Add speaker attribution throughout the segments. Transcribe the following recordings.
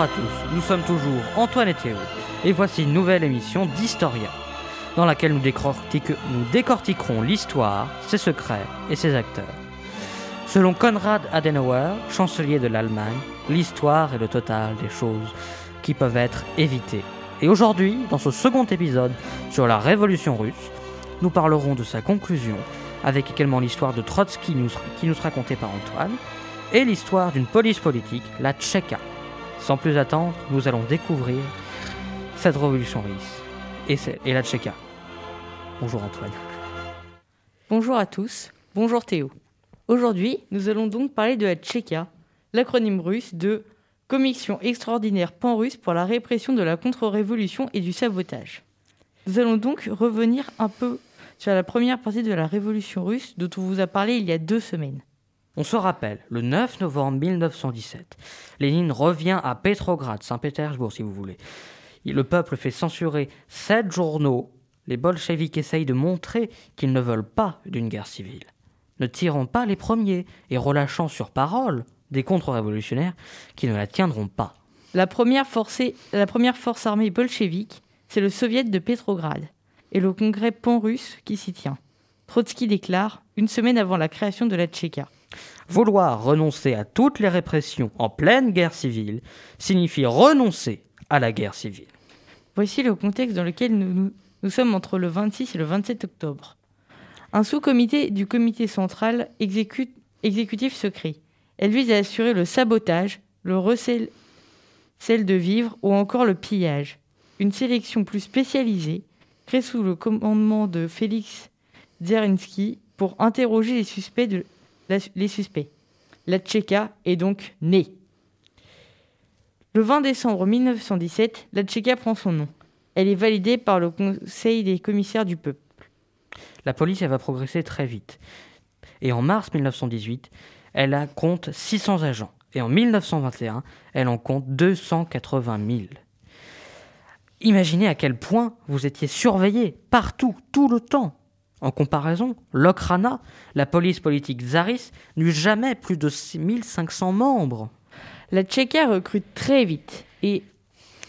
Speaker 1: À tous, nous sommes toujours Antoine et Théo, et voici une nouvelle émission d'Historia, dans laquelle nous, décortiquerons l'histoire, ses secrets et ses acteurs. Selon Konrad Adenauer, chancelier de l'Allemagne, l'histoire est le total des choses qui peuvent être évitées. Et aujourd'hui, dans ce second épisode sur la révolution russe, nous parlerons de sa conclusion, avec également l'histoire de Trotsky qui nous sera contée par Antoine, et l'histoire d'une police politique, la Tchéka. Sans plus attendre, nous allons découvrir cette révolution russe et, la Tchéka. Bonjour Antoine.
Speaker 2: Bonjour à tous, bonjour Théo. Aujourd'hui, nous allons donc parler de la Tchéka, l'acronyme russe de Commission extraordinaire pan-russe pour la répression de la contre-révolution et du sabotage. Nous allons donc revenir un peu sur la première partie de la révolution russe dont on vous a parlé il y a deux semaines.
Speaker 1: On se rappelle, le 9 novembre 1917, Lénine revient à Petrograd, Saint-Pétersbourg si vous voulez. Le peuple fait censurer sept journaux. Les bolcheviks essayent de montrer qu'ils ne veulent pas d'une guerre civile. Ne tirant pas les premiers et relâchant sur parole des contre-révolutionnaires qui ne la tiendront pas.
Speaker 2: La première, force armée bolchevique, c'est le soviet de Petrograd et le congrès pan-russe qui s'y tient. Trotsky déclare, une semaine avant la création de la Tchéka.
Speaker 1: Vouloir renoncer à toutes les répressions en pleine guerre civile signifie renoncer à la guerre civile.
Speaker 2: Voici le contexte dans lequel nous, sommes entre le 26 et le 27 octobre. Un sous-comité du comité central exécutif secret. Elle vise à assurer le sabotage, le recel de vivres ou encore le pillage. Une sélection plus spécialisée, créée sous le commandement de Félix Zerinsky pour interroger les suspects de, les suspects. La Tchéka est donc née. Le 20 décembre 1917, la Tchéka prend son nom. Elle est validée par le Conseil des commissaires du peuple.
Speaker 1: La police va progresser très vite. Et en mars 1918, elle a compte 600 agents. Et en 1921, elle en compte 280 000. Imaginez à quel point vous étiez surveillé partout, tout le temps. En comparaison, l'Okhrana, la police politique tsariste, n'eut jamais plus de 6500 membres.
Speaker 2: La Tchéka recrute très vite et,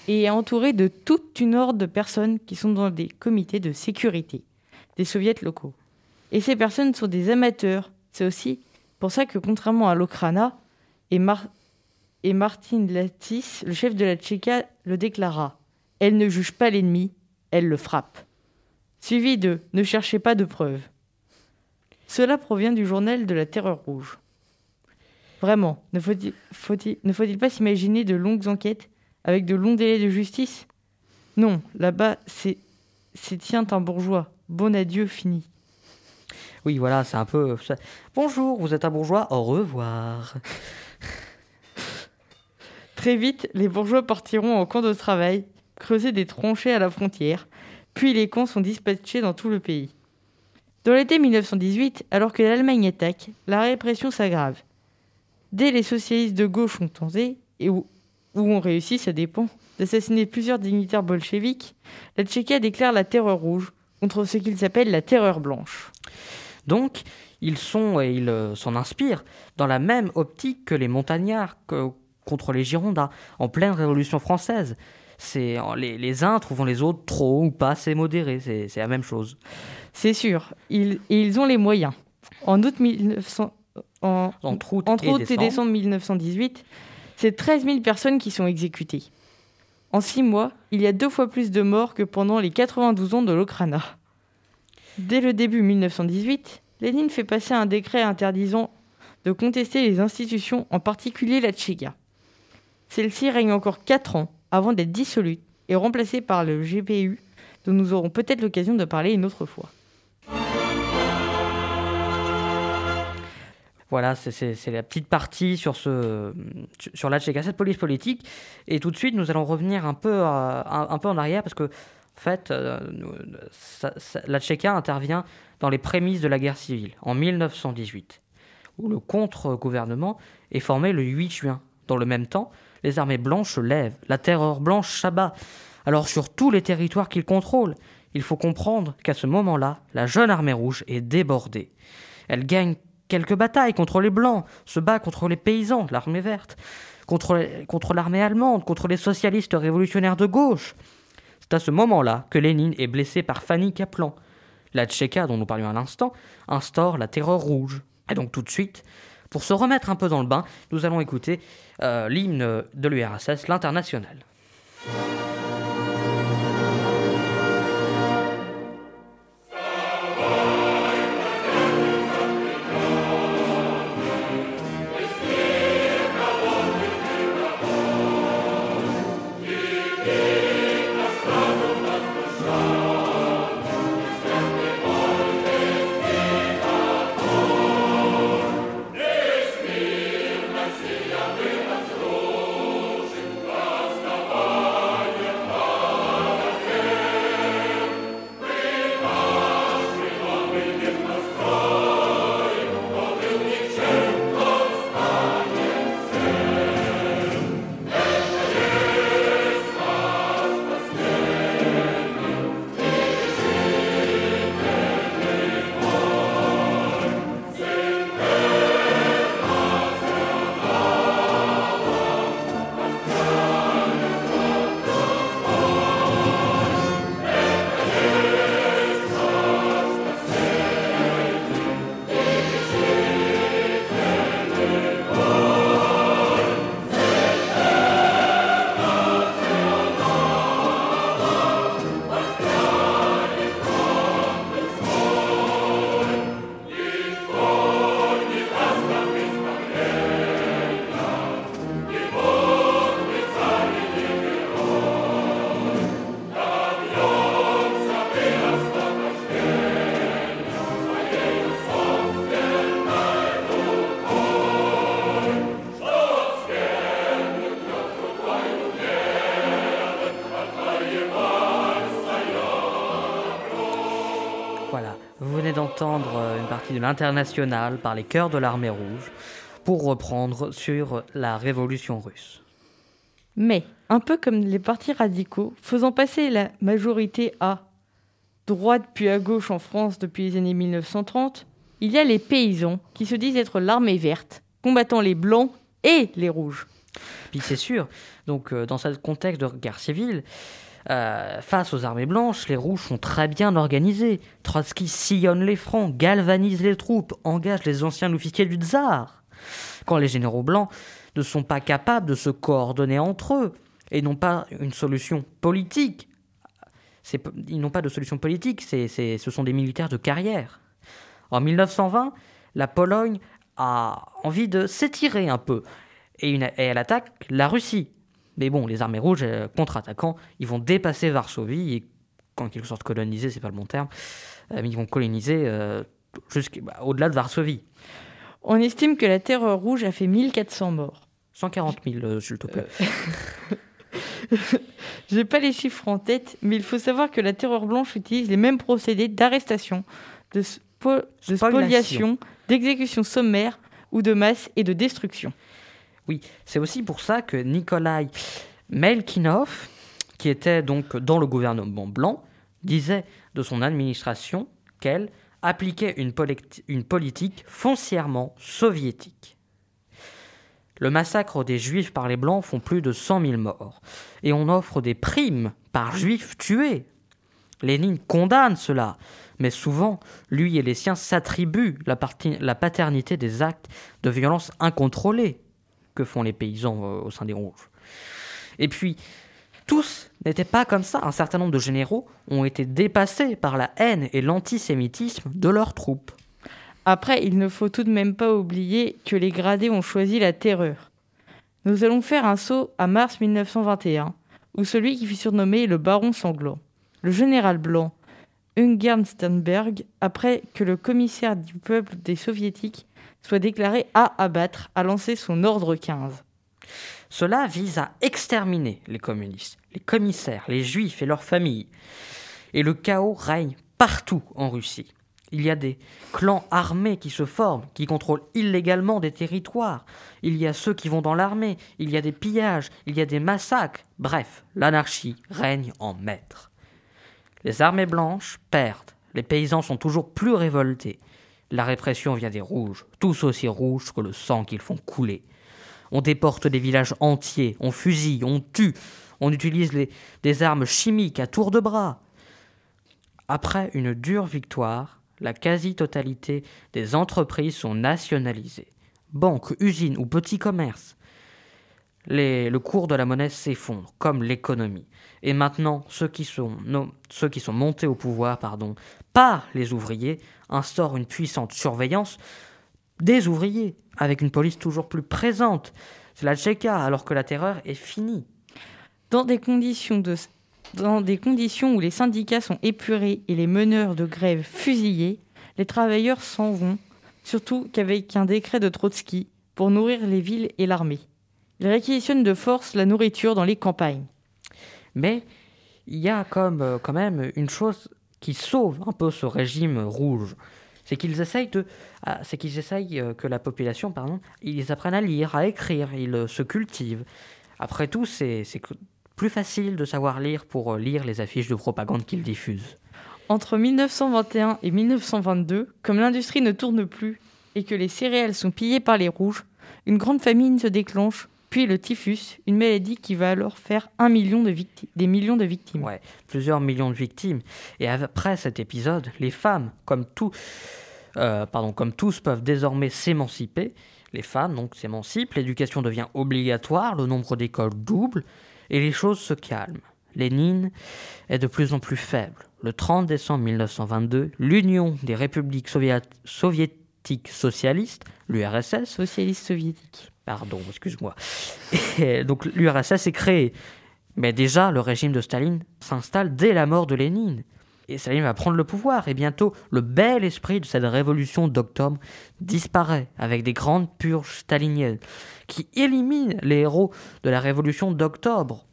Speaker 2: est entourée de toute une horde de personnes qui sont dans des comités de sécurité des soviets locaux. Et ces personnes sont des amateurs. C'est aussi pour ça que, contrairement à l'Okhrana, et, et Martin Latis, le chef de la Tchéka, le déclara Elle ne juge pas l'ennemi, elle le frappe suivi de Ne cherchez pas de preuves. Cela provient du journal de la Terreur rouge. Vraiment, ne faut-il pas s'imaginer de longues enquêtes avec de longs délais de justice? Non, là-bas, c'est tient un bourgeois. Bon adieu, fini.
Speaker 1: Oui, voilà, c'est un peu. Bonjour, vous êtes un bourgeois, au revoir.
Speaker 2: Très vite, les bourgeois partiront en camp de travail, creuser des tranchées à la frontière, puis les camps sont dispatchés dans tout le pays. Dans l'été 1918, alors que l'Allemagne attaque, la répression s'aggrave. Dès les socialistes de gauche ont tenté, et où, ont réussi, ça dépend, d'assassiner plusieurs dignitaires bolcheviques, la Tchéquie déclare la terreur rouge contre ce qu'ils appellent la terreur blanche.
Speaker 1: Donc, ils sont et ils euh, s'en inspirent dans la même optique que les montagnards contre les Girondins en pleine Révolution française c'est les, les, uns trouvant les autres trop ou pas assez modérés, c'est la même chose.
Speaker 2: C'est sûr, ils, ils ont les moyens. En août, 1900, en,
Speaker 1: entre août,
Speaker 2: et, décembre. 1918, c'est 13 000 personnes qui sont exécutées. En six mois, il y a deux fois plus de morts que pendant les 92 ans de l'Okrana. Dès le début 1918, Lénine fait passer un décret interdisant de contester les institutions, en particulier la Tchéka. Celle-ci règne encore quatre ans avant d'être dissolue et remplacée par le GPU, dont nous aurons peut-être l'occasion de parler une autre fois.
Speaker 1: Voilà, c'est la petite partie sur, la Tchéka, cette police politique. Et tout de suite, nous allons revenir un peu, peu en arrière parce que, en fait, euh, la Tchéka intervient dans les prémices de la guerre civile en 1918, où le contre-gouvernement est formé le 8 juin. Dans le même temps, les armées blanches lèvent, la terreur blanche s'abat. Alors sur tous les territoires qu'ils contrôlent, il faut comprendre qu'à ce moment-là, la jeune armée rouge est débordée. Elle gagne quelques batailles contre les blancs, se bat contre les paysans, l'armée verte, contre l'armée allemande, contre les socialistes révolutionnaires de gauche. C'est à ce moment-là que Lénine est blessé par Fanny Kaplan. La Tchéka, dont nous parlions à l'instant, instaure la terreur rouge. Et donc tout de suite, pour se remettre un peu dans le bain, nous allons écouter euh, l'hymne de l'URSS, l'international. Euh, une partie de l'international par les chœurs de l'armée rouge pour reprendre sur la révolution russe.
Speaker 2: Mais, un peu comme les partis radicaux, faisant passer la majorité à droite puis à gauche en France depuis les années 1930, il y a les paysans qui se disent être l'armée verte, combattant les blancs et les rouges.
Speaker 1: Puis c'est sûr, donc euh, dans ce contexte de guerre civile, euh, face aux armées blanches, les rouges sont très bien organisés. Trotsky sillonne les fronts, galvanise les troupes, engage les anciens officiers du tsar. Quand les généraux blancs ne sont pas capables de se coordonner entre eux et n'ont pas une solution politique, ils n'ont pas de solution politique, ce sont des militaires de carrière. En 1920, la Pologne a envie de s'étirer un peu et elle attaque la Russie. Mais bon, les armées rouges, euh, contre-attaquant, ils vont dépasser Varsovie et, en quelque sorte, coloniser, c'est pas le bon terme, euh, mais ils vont coloniser euh, bah, de Varsovie.
Speaker 2: On estime que la Terreur rouge a fait 1400 morts.
Speaker 1: 140 000, s'il te plaît.
Speaker 2: J'ai pas les chiffres en tête, mais il faut savoir que la Terreur blanche utilise les mêmes procédés d'arrestation, de, de spoliation, d'exécution sommaire ou de masse et de destruction.
Speaker 1: Oui, c'est aussi pour ça que Nikolai Melkinov, qui était donc dans le gouvernement blanc, disait de son administration qu'elle appliquait une, politique foncièrement soviétique. Le massacre des juifs par les blancs font plus de 100 000 morts, et on offre des primes par juifs tués. Lénine condamne cela, mais souvent, lui et les siens s'attribuent la, la paternité des actes de violence incontrôlée que font les paysans euh, au sein des Rouges. Et puis, tous n'étaient pas comme ça. Un certain nombre de généraux ont été dépassés par la haine et l'antisémitisme de leurs troupes.
Speaker 2: Après, il ne faut tout de même pas oublier que les gradés ont choisi la terreur. Nous allons faire un saut à mars 1921, où celui qui fut surnommé le baron sanglant, le général blanc, Ungern Sternberg, après que le commissaire du peuple des soviétiques soit déclaré à abattre, a lancé son ordre 15.
Speaker 1: Cela vise à exterminer les communistes, les commissaires, les juifs et leurs familles. Et le chaos règne partout en Russie. Il y a des clans armés qui se forment, qui contrôlent illégalement des territoires. Il y a ceux qui vont dans l'armée, il y a des pillages, il y a des massacres. Bref, l'anarchie règne en maître. Les armées blanches perdent, les paysans sont toujours plus révoltés. La répression vient des rouges, tous aussi rouges que le sang qu'ils font couler. On déporte des villages entiers, on fusille, on tue, on utilise des armes chimiques à tour de bras. Après une dure victoire, la quasi-totalité des entreprises sont nationalisées. Banques, usines ou petits commerces. le cours de la monnaie s'effondre, comme l'économie. Et maintenant, ceux qui, sont, ceux qui sont montés au pouvoir pardon, par les ouvriers instaurent une puissante surveillance des ouvriers, avec une police toujours plus présente. C'est la Tchéka, alors que la terreur est finie.
Speaker 2: Dans des conditions de dans des conditions où les syndicats sont épurés et les meneurs de grève fusillés, les travailleurs s'en vont, surtout qu'avec un décret de Trotsky pour nourrir les villes et l'armée. Ils réquisitionnent de force la nourriture dans les campagnes.
Speaker 1: Mais il y a comme, euh, quand même une chose qui sauve un peu ce régime rouge. C'est qu'ils essayent, de, ah, c'est qu'ils essayent euh, que la population, pardon, ils apprennent à lire, à écrire, ils euh, se cultivent. Après tout, c'est, c'est plus facile de savoir lire pour lire les affiches de propagande qu'ils diffusent.
Speaker 2: Entre 1921 et 1922, comme l'industrie ne tourne plus et que les céréales sont pillées par les rouges, une grande famine se déclenche puis le typhus, une maladie qui va alors faire un million de des millions de victimes.
Speaker 1: Ouais, plusieurs millions de victimes. Et après cet épisode, les femmes, comme, tout, euh, pardon, comme tous, peuvent désormais s'émanciper. Les femmes, donc, s'émancipent, l'éducation devient obligatoire, le nombre d'écoles double, et les choses se calment. Lénine est de plus en plus faible. Le 30 décembre 1922, l'Union des républiques soviétiques socialistes, l'URSS,
Speaker 2: socialiste soviétique,
Speaker 1: Pardon, excuse-moi. donc l'URSS est créée. Mais déjà, le régime de Staline s'installe dès la mort de Lénine. Et Staline va prendre le pouvoir. Et bientôt, le bel esprit de cette révolution d'octobre disparaît avec des grandes purges staliniennes qui éliminent les héros de la révolution d'octobre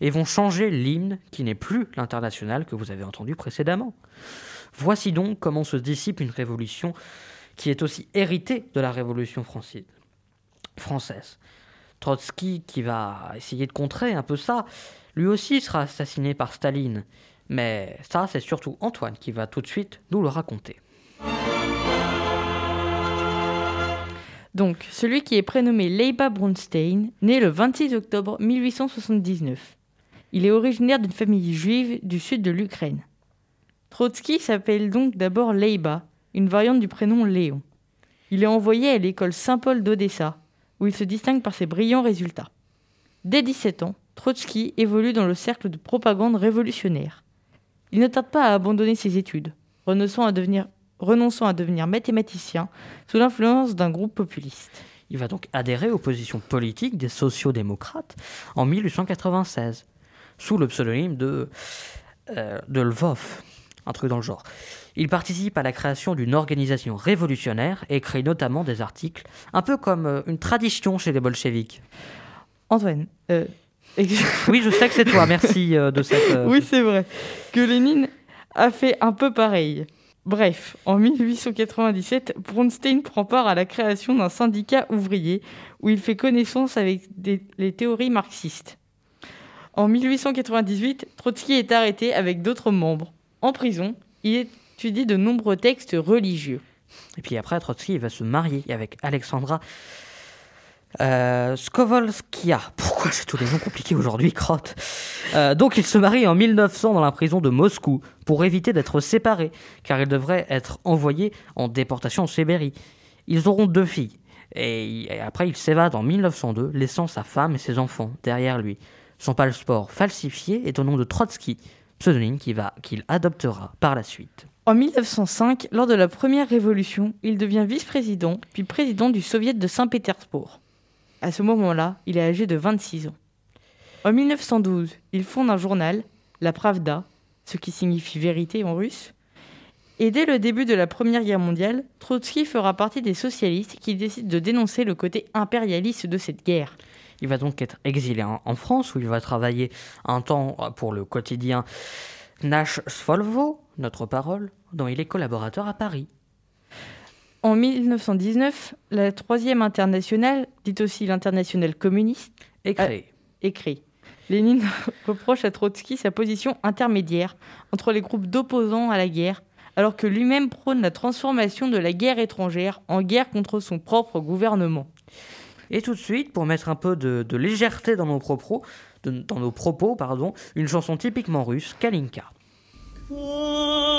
Speaker 1: et vont changer l'hymne qui n'est plus l'international que vous avez entendu précédemment. Voici donc comment se dissipe une révolution qui est aussi héritée de la révolution française française. Trotsky, qui va essayer de contrer un peu ça, lui aussi sera assassiné par Staline. Mais ça, c'est surtout Antoine qui va tout de suite nous le raconter.
Speaker 2: Donc, celui qui est prénommé Leiba Bronstein, né le 26 octobre 1879. Il est originaire d'une famille juive du sud de l'Ukraine. Trotsky s'appelle donc d'abord Leiba, une variante du prénom Léon. Il est envoyé à l'école Saint-Paul d'Odessa, où il se distingue par ses brillants résultats. Dès 17 ans, Trotsky évolue dans le cercle de propagande révolutionnaire. Il ne tarde pas à abandonner ses études, renonçant à devenir, mathématicien sous l'influence d'un groupe populiste.
Speaker 1: Il va donc adhérer aux positions politiques des sociaux-démocrates en 1896, sous le pseudonyme de, euh, de Lvov, un truc dans le genre. Il participe à la création d'une organisation révolutionnaire et crée notamment des articles, un peu comme euh, une tradition chez les bolcheviks.
Speaker 2: Antoine. Euh,
Speaker 1: oui, je sais que c'est toi, merci euh, de cette...
Speaker 2: Oui, c'est vrai. Que Lénine a fait un peu pareil. Bref, en 1897, Bronstein prend part à la création d'un syndicat ouvrier où il fait connaissance avec les théories marxistes. En 1898, Trotsky est arrêté avec d'autres membres. En prison, il est tu dis de nombreux textes religieux.
Speaker 1: Et puis après, Trotsky va se marier avec Alexandra euh, Skovolskia. Pourquoi j'ai tous les noms compliqués aujourd'hui, crotte? Euh, Donc il se marie en 1900 dans la prison de Moscou pour éviter d'être séparés, car il devrait être envoyé en déportation en Sibérie. Ils auront deux filles. Et, après, il s'évade en 1902, laissant sa femme et ses enfants derrière lui. Son passeport falsifié est au nom de Trotsky, pseudonyme qu'il adoptera par la suite.
Speaker 2: En 1905, lors de la première révolution, il devient vice-président, puis président du Soviet de Saint-Pétersbourg. À ce moment-là, il est âgé de 26 ans. En 1912, il fonde un journal, La Pravda, ce qui signifie vérité en russe. Et dès le début de la Première Guerre mondiale, Trotsky fera partie des socialistes qui décident de dénoncer le côté impérialiste de cette guerre.
Speaker 1: Il va donc être exilé en France, où il va travailler un temps pour le quotidien Nash Svolvo, notre parole, dont il est collaborateur à Paris.
Speaker 2: En 1919, la troisième internationale, dite aussi l'internationale communiste,
Speaker 1: est créée.
Speaker 2: Lénine reproche à Trotsky sa position intermédiaire entre les groupes d'opposants à la guerre, alors que lui-même prône la transformation de la guerre étrangère en guerre contre son propre gouvernement.
Speaker 1: Et tout de suite, pour mettre un peu de, légèreté dans nos propos, dans nos propos pardon, une chanson typiquement russe, Kalinka.
Speaker 3: Oh,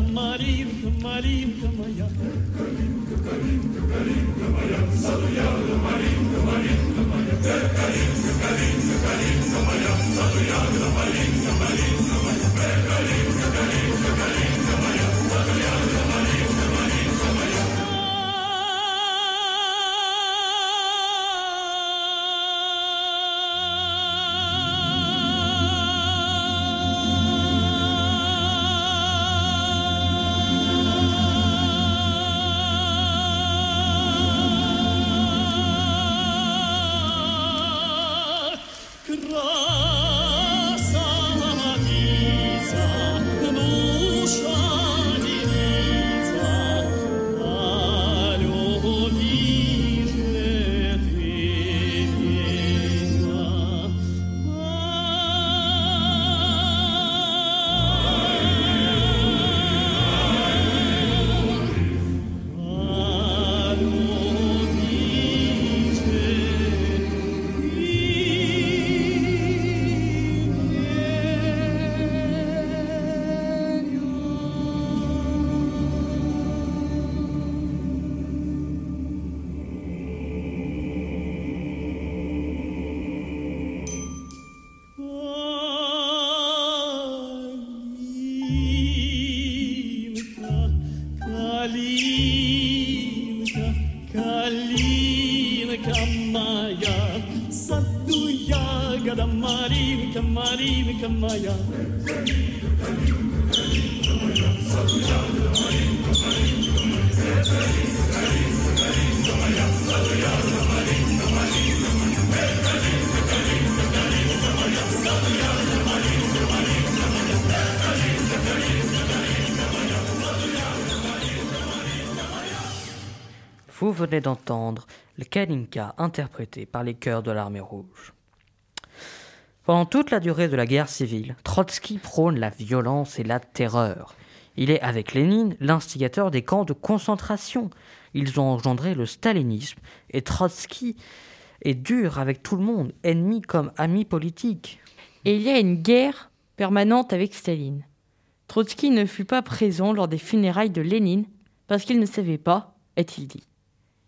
Speaker 3: Маринка, Маринка, Маринка моя. Калинка, калинка, калинка моя, в саду я
Speaker 1: Vous venez d'entendre le Kalinka interprété par les chœurs de l'armée rouge. Pendant toute la durée de la guerre civile, Trotsky prône la violence et la terreur. Il est, avec Lénine, l'instigateur des camps de concentration. Ils ont engendré le stalinisme et Trotsky est dur avec tout le monde, ennemi comme ami politique.
Speaker 2: Et il y a une guerre permanente avec Staline. Trotsky ne fut pas présent lors des funérailles de Lénine parce qu'il ne savait pas, est-il dit.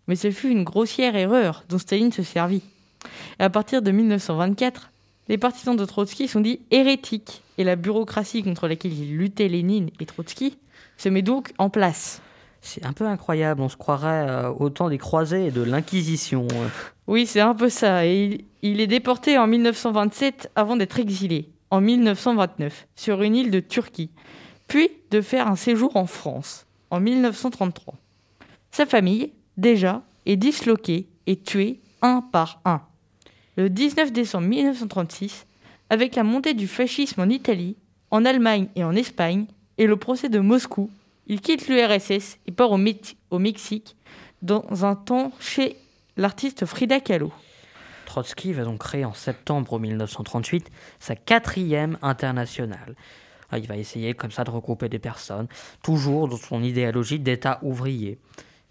Speaker 2: Mais ce fut une grossière erreur dont Staline se servit. Et à partir de 1924, les partisans de Trotsky sont dits hérétiques et la bureaucratie contre laquelle ils luttaient Lénine et Trotsky se met donc en place.
Speaker 1: C'est un peu incroyable, on se croirait euh, au temps des croisés et de l'Inquisition.
Speaker 2: Oui, c'est un peu ça. Et il, il est déporté en 1927 avant d'être exilé, en 1929, sur une île de Turquie, puis de faire un séjour en France, en 1933. Sa famille, déjà, est disloquée et tuée un par un. Le 19 décembre 1936, avec la montée du fascisme en Italie, en Allemagne et en Espagne, et le procès de Moscou, il quitte l'URSS et part au, Mexique dans un temps chez l'artiste Frida Kahlo.
Speaker 1: Trotsky va donc créer en septembre 1938 sa quatrième internationale. Ah, Il va essayer comme ça de regrouper des personnes, toujours dans son idéologie d'État ouvrier,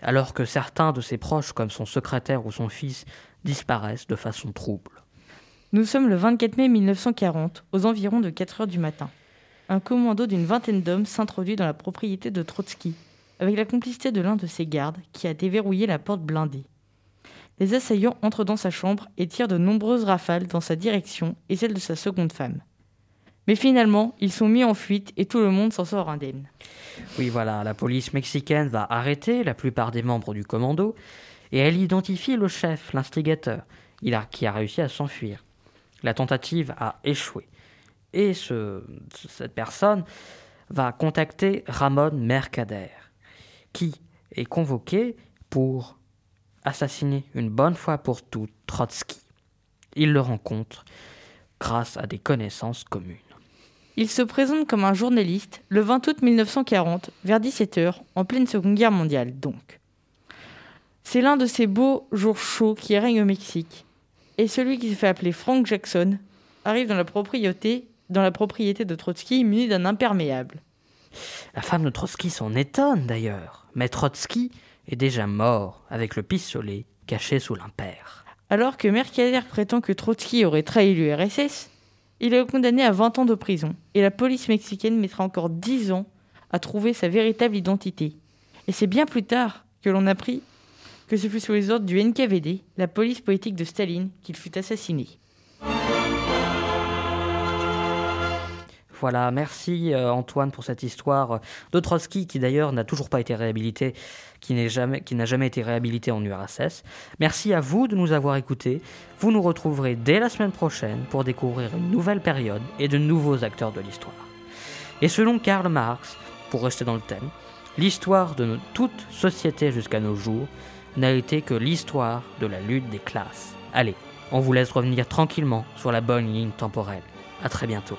Speaker 1: alors que certains de ses proches, comme son secrétaire ou son fils, disparaissent de façon trouble.
Speaker 2: Nous sommes le 24 mai 1940, aux environs de 4 heures du matin. Un commando d'une vingtaine d'hommes s'introduit dans la propriété de Trotsky, avec la complicité de l'un de ses gardes qui a déverrouillé la porte blindée. Les assaillants entrent dans sa chambre et tirent de nombreuses rafales dans sa direction et celle de sa seconde femme. Mais finalement, ils sont mis en fuite et tout le monde s'en sort indemne.
Speaker 1: Oui, voilà, la police mexicaine va arrêter la plupart des membres du commando et elle identifie le chef, l'instigateur, qui a réussi à s'enfuir. La tentative a échoué. Et ce- cette personne va contacter Ramon Mercader, qui est convoqué pour assassiner une bonne fois pour toutes Trotsky. Il le rencontre grâce à des connaissances communes.
Speaker 2: Il se présente comme un journaliste le 20 août 1940, vers 17h, en pleine Seconde Guerre mondiale donc. C'est l'un de ces beaux jours chauds qui règnent au Mexique. Et celui qui se fait appeler Frank Jackson arrive dans la propriété, dans la propriété de Trotsky muni d'un imperméable.
Speaker 1: La femme de Trotsky s'en étonne d'ailleurs, mais Trotsky est déjà mort avec le pistolet caché sous l'impair.
Speaker 2: Alors que Mercader prétend que Trotsky aurait trahi l'URSS, il est condamné à 20 ans de prison et la police mexicaine mettra encore 10 ans à trouver sa véritable identité. Et c'est bien plus tard que l'on apprit que ce fut sous les ordres du NKVD, la police politique de Staline, qu'il fut assassiné.
Speaker 1: Voilà, merci euh, Antoine pour cette histoire de Trotsky qui d'ailleurs n'a toujours pas été réhabilité, qui n'est jamais, n'a jamais été réhabilité en URSS. Merci à vous de nous avoir écoutés. Vous nous retrouverez dès la semaine prochaine pour découvrir une nouvelle période et de nouveaux acteurs de l'histoire. Et selon Karl Marx, pour rester dans le thème, l'histoire de toute société jusqu'à nos jours n'a été que l'histoire de la lutte des classes. Allez, on vous laisse revenir tranquillement sur la bonne ligne temporelle. À très bientôt.